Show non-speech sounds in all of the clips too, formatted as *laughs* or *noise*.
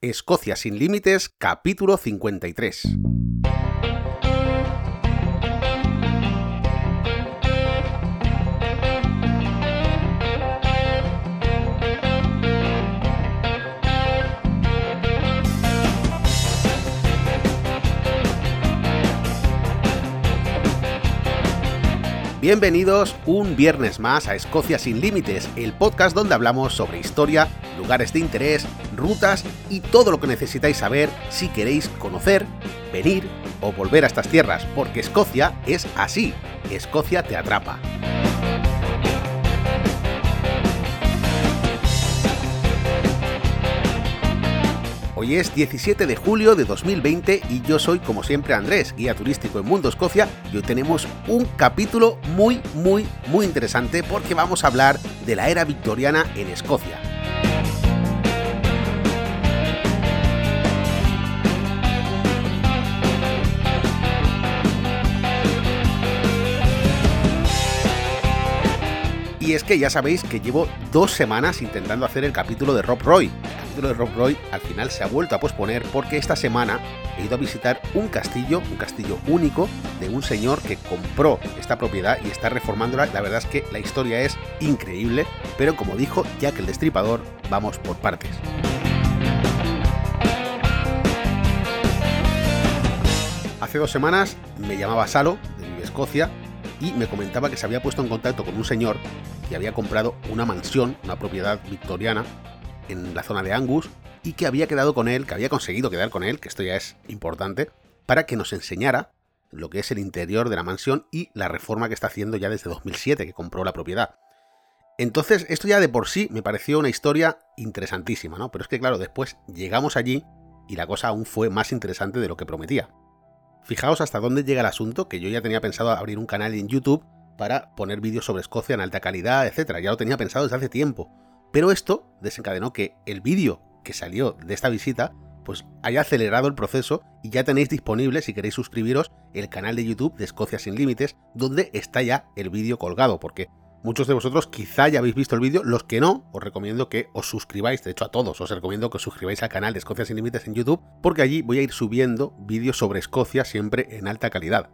Escocia sin Límites, capítulo 53. Bienvenidos un viernes más a Escocia sin Límites, el podcast donde hablamos sobre historia, lugares de interés, rutas y todo lo que necesitáis saber si queréis conocer, venir o volver a estas tierras, porque Escocia es así, Escocia te atrapa. Hoy es 17 de julio de 2020 y yo soy, como siempre, Andrés, guía turístico en Mundo Escocia, y hoy tenemos un capítulo muy, muy, muy interesante porque vamos a hablar de la era victoriana en Escocia. Y es que ya sabéis que llevo dos semanas intentando hacer el capítulo de Rob Roy. El capítulo de Rob Roy al final se ha vuelto a posponer porque esta semana he ido a visitar un castillo, un castillo único de un señor que compró esta propiedad y está reformándola. La verdad es que la historia es increíble, pero como dijo Jack el Destripador, vamos por partes. Hace dos semanas me llamaba Salo, de Escocia, y me comentaba que se había puesto en contacto con un señor que había comprado una mansión, una propiedad victoriana en la zona de Angus y que había quedado con él, que había conseguido quedar con él, que esto ya es importante, para que nos enseñara lo que es el interior de la mansión y la reforma que está haciendo ya desde 2007 que compró la propiedad. Entonces, esto ya de por sí me pareció una historia interesantísima, ¿no? Pero es que claro, después llegamos allí y la cosa aún fue más interesante de lo que prometía. Fijaos hasta dónde llega el asunto, que yo ya tenía pensado abrir un canal en YouTube para poner vídeos sobre Escocia en alta calidad, etc. Ya lo tenía pensado desde hace tiempo. Pero esto desencadenó que el vídeo que salió de esta visita pues haya acelerado el proceso y ya tenéis disponible, si queréis suscribiros, el canal de YouTube de Escocia sin Límites, donde está ya el vídeo colgado, porque muchos de vosotros quizá ya habéis visto el vídeo, los que no, os recomiendo que os suscribáis, de hecho a todos os recomiendo que os suscribáis al canal de Escocia sin Límites en YouTube, porque allí voy a ir subiendo vídeos sobre Escocia siempre en alta calidad.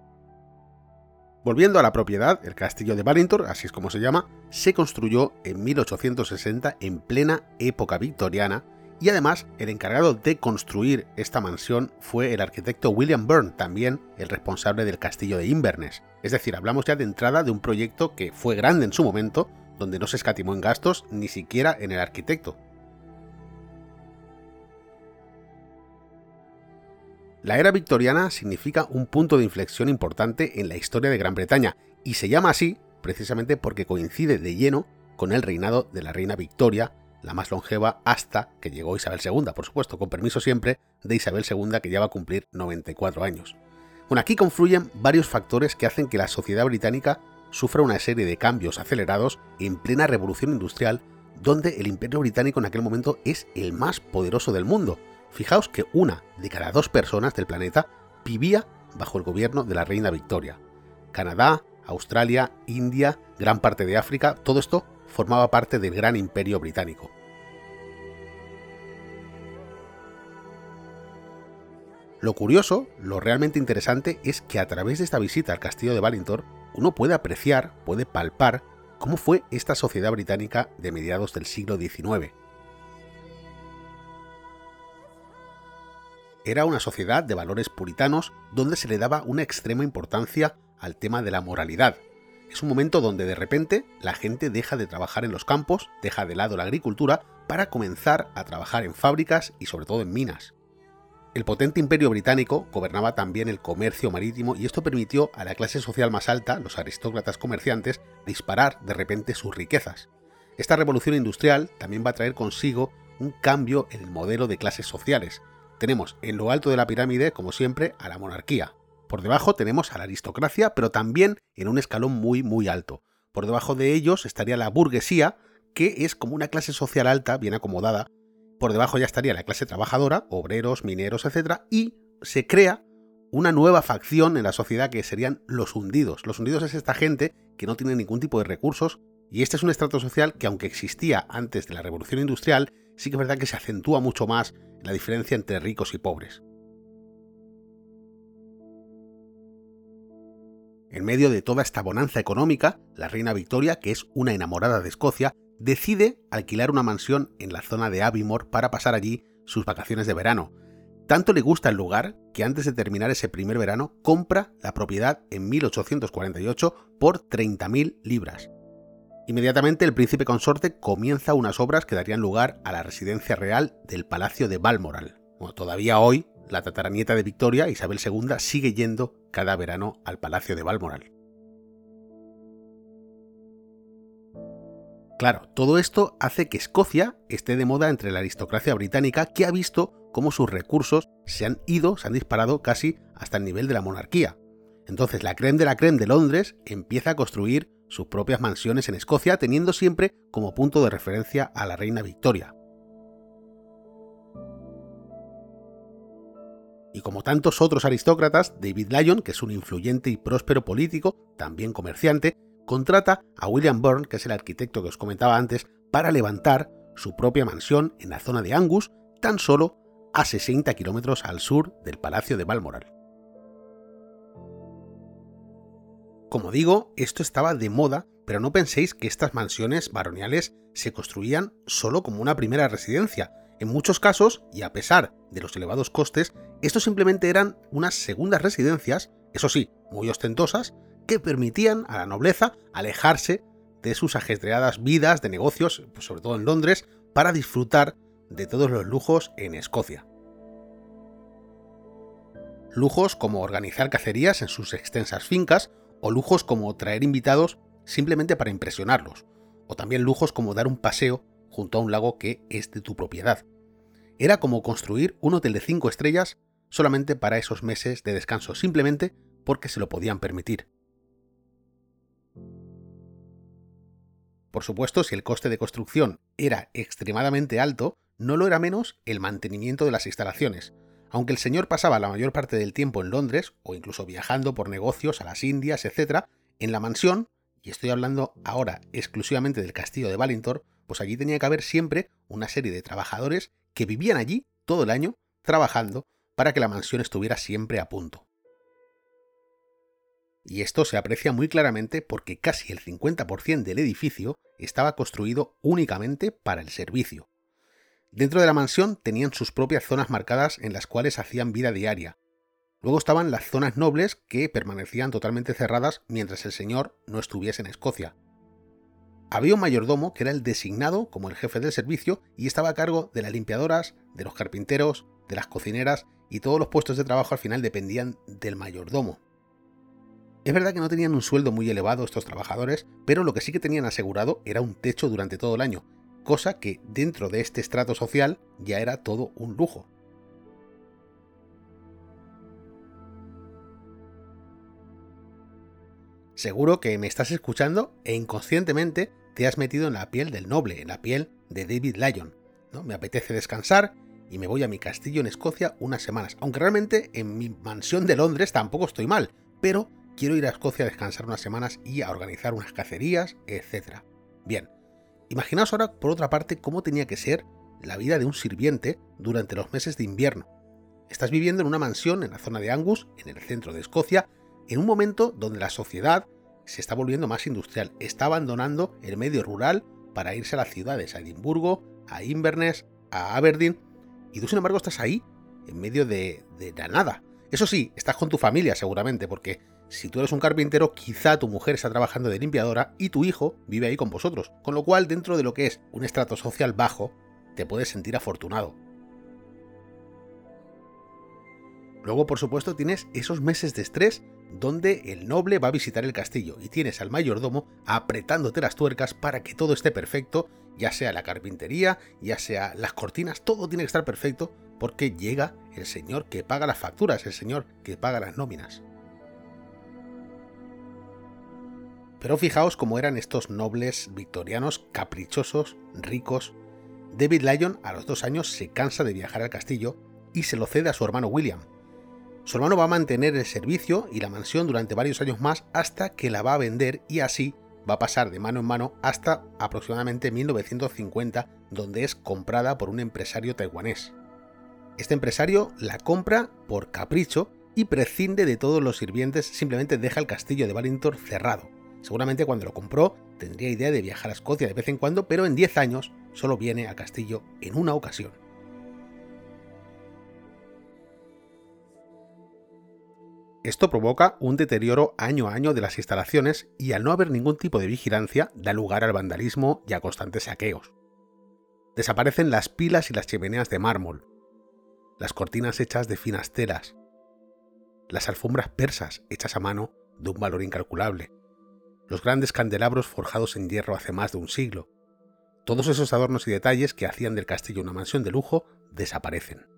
Volviendo a la propiedad, el castillo de Ballintor, así es como se llama, se construyó en 1860 en plena época victoriana y además el encargado de construir esta mansión fue el arquitecto William Byrne, también el responsable del castillo de Inverness. Es decir, hablamos ya de entrada de un proyecto que fue grande en su momento, donde no se escatimó en gastos ni siquiera en el arquitecto. La era victoriana significa un punto de inflexión importante en la historia de Gran Bretaña y se llama así precisamente porque coincide de lleno con el reinado de la reina Victoria, la más longeva hasta que llegó Isabel II, por supuesto, con permiso siempre de Isabel II que ya va a cumplir 94 años. Bueno, aquí confluyen varios factores que hacen que la sociedad británica sufra una serie de cambios acelerados en plena revolución industrial, donde el imperio británico en aquel momento es el más poderoso del mundo, Fijaos que una de cada dos personas del planeta vivía bajo el gobierno de la reina Victoria. Canadá, Australia, India, gran parte de África, todo esto formaba parte del gran imperio británico. Lo curioso, lo realmente interesante es que a través de esta visita al castillo de Ballintor, uno puede apreciar, puede palpar cómo fue esta sociedad británica de mediados del siglo XIX. Era una sociedad de valores puritanos donde se le daba una extrema importancia al tema de la moralidad. Es un momento donde de repente la gente deja de trabajar en los campos, deja de lado la agricultura para comenzar a trabajar en fábricas y sobre todo en minas. El potente imperio británico gobernaba también el comercio marítimo y esto permitió a la clase social más alta, los aristócratas comerciantes, disparar de repente sus riquezas. Esta revolución industrial también va a traer consigo un cambio en el modelo de clases sociales, tenemos en lo alto de la pirámide, como siempre, a la monarquía. Por debajo tenemos a la aristocracia, pero también en un escalón muy, muy alto. Por debajo de ellos estaría la burguesía, que es como una clase social alta, bien acomodada. Por debajo ya estaría la clase trabajadora, obreros, mineros, etc. Y se crea una nueva facción en la sociedad que serían los hundidos. Los hundidos es esta gente que no tiene ningún tipo de recursos y este es un estrato social que aunque existía antes de la revolución industrial, sí que es verdad que se acentúa mucho más la diferencia entre ricos y pobres. En medio de toda esta bonanza económica, la reina Victoria, que es una enamorada de Escocia, decide alquilar una mansión en la zona de Aviemore para pasar allí sus vacaciones de verano. Tanto le gusta el lugar que antes de terminar ese primer verano compra la propiedad en 1848 por 30.000 libras. Inmediatamente el príncipe consorte comienza unas obras que darían lugar a la residencia real del Palacio de Balmoral. todavía hoy, la tataranieta de Victoria, Isabel II, sigue yendo cada verano al Palacio de Balmoral. Claro, todo esto hace que Escocia esté de moda entre la aristocracia británica que ha visto cómo sus recursos se han ido, se han disparado casi hasta el nivel de la monarquía. Entonces la creme de la creme de Londres empieza a construir sus propias mansiones en Escocia, teniendo siempre como punto de referencia a la reina Victoria. Y como tantos otros aristócratas, David Lyon, que es un influyente y próspero político, también comerciante, contrata a William Byrne, que es el arquitecto que os comentaba antes, para levantar su propia mansión en la zona de Angus, tan solo a 60 kilómetros al sur del Palacio de Balmoral. Como digo, esto estaba de moda, pero no penséis que estas mansiones baroniales se construían solo como una primera residencia. En muchos casos, y a pesar de los elevados costes, estos simplemente eran unas segundas residencias, eso sí, muy ostentosas, que permitían a la nobleza alejarse de sus ajetreadas vidas de negocios, pues sobre todo en Londres, para disfrutar de todos los lujos en Escocia. Lujos como organizar cacerías en sus extensas fincas, o lujos como traer invitados simplemente para impresionarlos, o también lujos como dar un paseo junto a un lago que es de tu propiedad. Era como construir un hotel de 5 estrellas solamente para esos meses de descanso, simplemente porque se lo podían permitir. Por supuesto, si el coste de construcción era extremadamente alto, no lo era menos el mantenimiento de las instalaciones. Aunque el señor pasaba la mayor parte del tiempo en Londres, o incluso viajando por negocios a las Indias, etc., en la mansión, y estoy hablando ahora exclusivamente del castillo de Ballintor, pues allí tenía que haber siempre una serie de trabajadores que vivían allí todo el año trabajando para que la mansión estuviera siempre a punto. Y esto se aprecia muy claramente porque casi el 50% del edificio estaba construido únicamente para el servicio. Dentro de la mansión tenían sus propias zonas marcadas en las cuales hacían vida diaria. Luego estaban las zonas nobles que permanecían totalmente cerradas mientras el señor no estuviese en Escocia. Había un mayordomo que era el designado como el jefe del servicio y estaba a cargo de las limpiadoras, de los carpinteros, de las cocineras y todos los puestos de trabajo al final dependían del mayordomo. Es verdad que no tenían un sueldo muy elevado estos trabajadores, pero lo que sí que tenían asegurado era un techo durante todo el año, cosa que dentro de este estrato social ya era todo un lujo. Seguro que me estás escuchando e inconscientemente te has metido en la piel del noble, en la piel de David Lyon. ¿no? Me apetece descansar y me voy a mi castillo en Escocia unas semanas, aunque realmente en mi mansión de Londres tampoco estoy mal, pero quiero ir a Escocia a descansar unas semanas y a organizar unas cacerías, etc. Bien, imaginaos ahora por otra parte cómo tenía que ser la vida de un sirviente durante los meses de invierno. Estás viviendo en una mansión en la zona de Angus, en el centro de Escocia, en un momento donde la sociedad se está volviendo más industrial, está abandonando el medio rural para irse a las ciudades, a Edimburgo, a Inverness, a Aberdeen, y tú sin embargo estás ahí, en medio de, la nada. Eso sí, estás con tu familia seguramente, porque si tú eres un carpintero, quizá tu mujer está trabajando de limpiadora y tu hijo vive ahí con vosotros, con lo cual dentro de lo que es un estrato social bajo, te puedes sentir afortunado. Luego, por supuesto, tienes esos meses de estrés donde el noble va a visitar el castillo y tienes al mayordomo apretándote las tuercas para que todo esté perfecto, ya sea la carpintería, ya sea las cortinas, todo tiene que estar perfecto porque llega el señor que paga las facturas, el señor que paga las nóminas. Pero fijaos cómo eran estos nobles victorianos caprichosos, ricos. David Lyon a los dos años se cansa de viajar al castillo y se lo cede a su hermano William. Su hermano va a mantener el servicio y la mansión durante varios años más hasta que la va a vender y así va a pasar de mano en mano hasta aproximadamente 1950, donde es comprada por un empresario taiwanés. Este empresario la compra por capricho y prescinde de todos los sirvientes, simplemente deja el castillo de Valintor cerrado. Seguramente cuando lo compró tendría idea de viajar a Escocia de vez en cuando, pero en 10 años solo viene al castillo en una ocasión. Esto provoca un deterioro año a año de las instalaciones y al no haber ningún tipo de vigilancia da lugar al vandalismo y a constantes saqueos. Desaparecen las pilas y las chimeneas de mármol, las cortinas hechas de finas telas, las alfombras persas hechas a mano de un valor incalculable, los grandes candelabros forjados en hierro hace más de un siglo. Todos esos adornos y detalles que hacían del castillo una mansión de lujo desaparecen.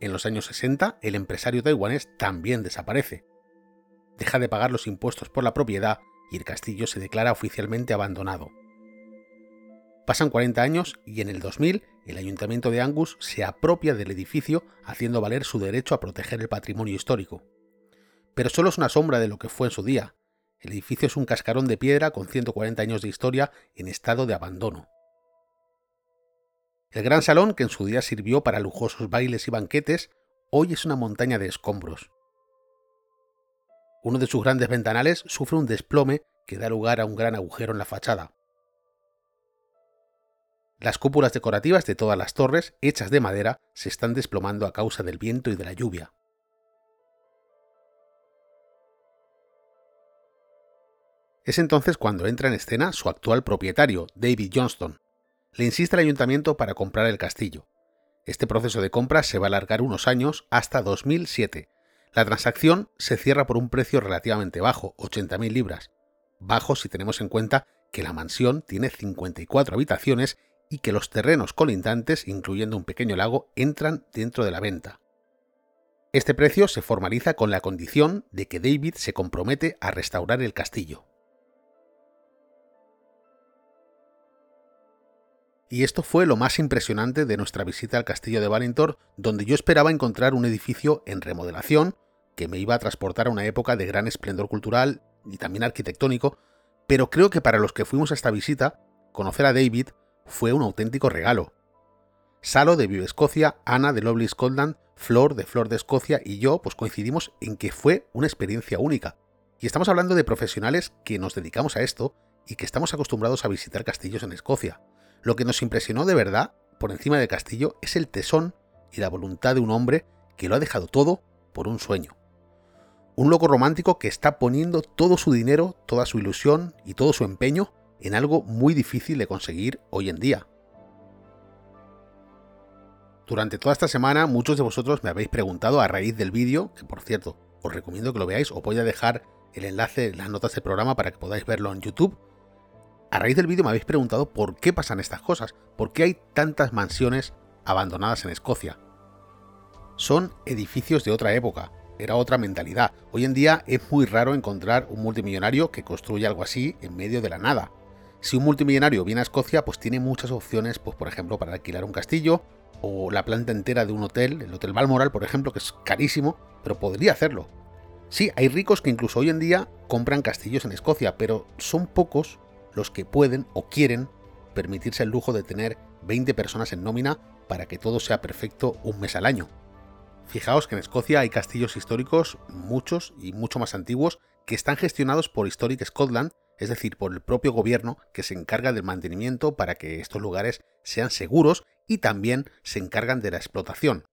En los años 60, el empresario taiwanés también desaparece. Deja de pagar los impuestos por la propiedad y el castillo se declara oficialmente abandonado. Pasan 40 años y en el 2000 el ayuntamiento de Angus se apropia del edificio haciendo valer su derecho a proteger el patrimonio histórico. Pero solo es una sombra de lo que fue en su día. El edificio es un cascarón de piedra con 140 años de historia en estado de abandono. El gran salón, que en su día sirvió para lujosos bailes y banquetes, hoy es una montaña de escombros. Uno de sus grandes ventanales sufre un desplome que da lugar a un gran agujero en la fachada. Las cúpulas decorativas de todas las torres, hechas de madera, se están desplomando a causa del viento y de la lluvia. Es entonces cuando entra en escena su actual propietario, David Johnston, le insiste al ayuntamiento para comprar el castillo. Este proceso de compra se va a alargar unos años hasta 2007. La transacción se cierra por un precio relativamente bajo, 80.000 libras. Bajo si tenemos en cuenta que la mansión tiene 54 habitaciones y que los terrenos colindantes, incluyendo un pequeño lago, entran dentro de la venta. Este precio se formaliza con la condición de que David se compromete a restaurar el castillo. Y esto fue lo más impresionante de nuestra visita al castillo de Valintor, donde yo esperaba encontrar un edificio en remodelación que me iba a transportar a una época de gran esplendor cultural y también arquitectónico, pero creo que para los que fuimos a esta visita, conocer a David fue un auténtico regalo. Salo de Vive Escocia, Ana de Lovely Scotland, Flor de Flor de Escocia y yo pues coincidimos en que fue una experiencia única. Y estamos hablando de profesionales que nos dedicamos a esto y que estamos acostumbrados a visitar castillos en Escocia. Lo que nos impresionó de verdad, por encima del castillo, es el tesón y la voluntad de un hombre que lo ha dejado todo por un sueño. Un loco romántico que está poniendo todo su dinero, toda su ilusión y todo su empeño en algo muy difícil de conseguir hoy en día. Durante toda esta semana muchos de vosotros me habéis preguntado a raíz del vídeo, que por cierto os recomiendo que lo veáis, os voy a dejar el enlace en las notas del programa para que podáis verlo en YouTube, a raíz del vídeo me habéis preguntado por qué pasan estas cosas, por qué hay tantas mansiones abandonadas en Escocia. Son edificios de otra época, era otra mentalidad. Hoy en día es muy raro encontrar un multimillonario que construya algo así en medio de la nada. Si un multimillonario viene a Escocia, pues tiene muchas opciones, pues por ejemplo, para alquilar un castillo o la planta entera de un hotel, el Hotel Balmoral, por ejemplo, que es carísimo, pero podría hacerlo. Sí, hay ricos que incluso hoy en día compran castillos en Escocia, pero son pocos los que pueden o quieren permitirse el lujo de tener 20 personas en nómina para que todo sea perfecto un mes al año. Fijaos que en Escocia hay castillos históricos, muchos y mucho más antiguos, que están gestionados por Historic Scotland, es decir, por el propio gobierno que se encarga del mantenimiento para que estos lugares sean seguros y también se encargan de la explotación.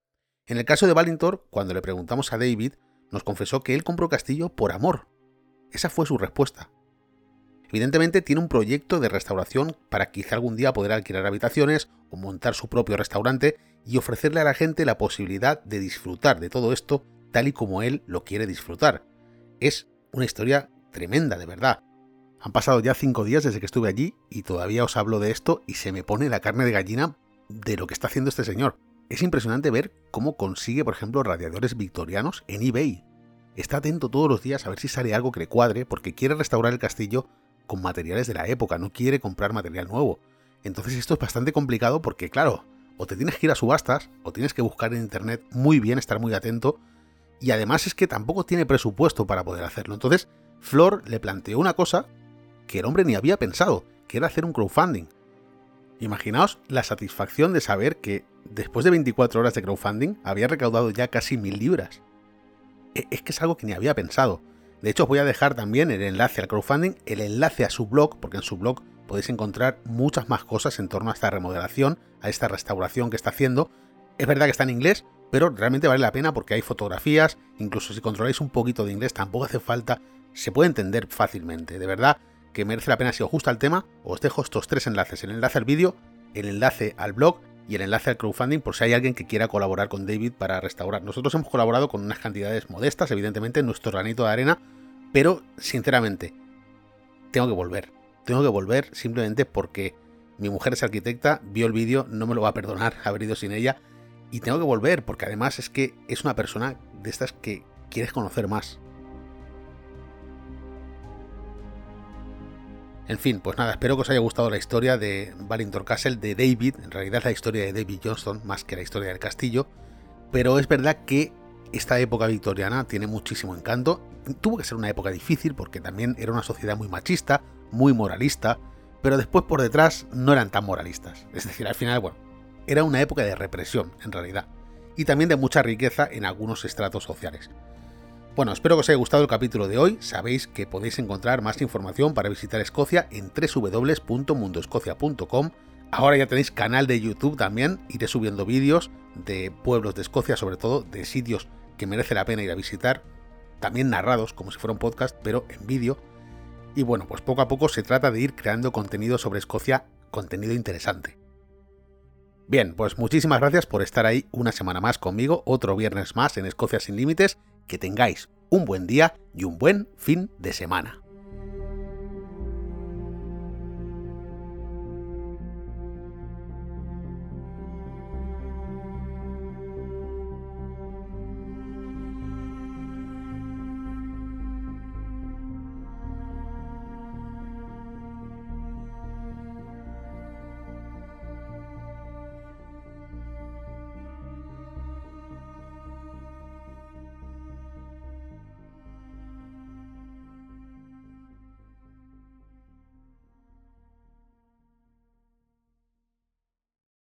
En el caso de Valintor, cuando le preguntamos a David, nos confesó que él compró castillo por amor. Esa fue su respuesta. Evidentemente tiene un proyecto de restauración para quizá algún día poder alquilar habitaciones o montar su propio restaurante y ofrecerle a la gente la posibilidad de disfrutar de todo esto tal y como él lo quiere disfrutar. Es una historia tremenda, de verdad. Han pasado ya cinco días desde que estuve allí y todavía os hablo de esto y se me pone la carne de gallina de lo que está haciendo este señor. Es impresionante ver cómo consigue, por ejemplo, radiadores victorianos en eBay. Está atento todos los días a ver si sale algo que le cuadre porque quiere restaurar el castillo con materiales de la época, no quiere comprar material nuevo. Entonces esto es bastante complicado porque, claro, o te tienes que ir a subastas, o tienes que buscar en internet muy bien, estar muy atento, y además es que tampoco tiene presupuesto para poder hacerlo. Entonces, Flor le planteó una cosa que el hombre ni había pensado, que era hacer un crowdfunding. Imaginaos la satisfacción de saber que después de 24 horas de crowdfunding había recaudado ya casi mil libras. E, es que es algo que ni había pensado. De hecho, os voy a dejar también el enlace al crowdfunding, el enlace a su blog, porque en su blog podéis encontrar muchas más cosas en torno a esta remodelación, a esta restauración que está haciendo. Es verdad que está en inglés, pero realmente vale la pena porque hay fotografías, incluso si controláis un poquito de inglés tampoco hace falta, se puede entender fácilmente. De verdad que merece la pena si os gusta el tema, os dejo estos tres enlaces, el enlace al vídeo, el enlace al blog y el enlace al crowdfunding por si hay alguien que quiera colaborar con David para restaurar. Nosotros hemos colaborado con unas cantidades modestas, evidentemente, en nuestro granito de arena, pero sinceramente, tengo que volver. Tengo que volver simplemente porque mi mujer es arquitecta, vio el vídeo, no me lo va a perdonar *laughs* haber ido sin ella, y tengo que volver porque además es que es una persona de estas que quieres conocer más. En fin, pues nada, espero que os haya gustado la historia de Ballintor Castle de David, en realidad la historia de David Johnston más que la historia del castillo, pero es verdad que esta época victoriana tiene muchísimo encanto. Tuvo que ser una época difícil porque también era una sociedad muy machista, muy moralista, pero después por detrás no eran tan moralistas. Es decir, al final, bueno, era una época de represión, en realidad, y también de mucha riqueza en algunos estratos sociales. Bueno, espero que os haya gustado el capítulo de hoy. Sabéis que podéis encontrar más información para visitar Escocia en www.mundoescocia.com. Ahora ya tenéis canal de YouTube también, iré subiendo vídeos de pueblos de Escocia, sobre todo de sitios que merece la pena ir a visitar, también narrados como si fuera un podcast, pero en vídeo. Y bueno, pues poco a poco se trata de ir creando contenido sobre Escocia, contenido interesante. Bien, pues muchísimas gracias por estar ahí una semana más conmigo, otro viernes más en Escocia sin Límites que tengáis un buen día y un buen fin de semana.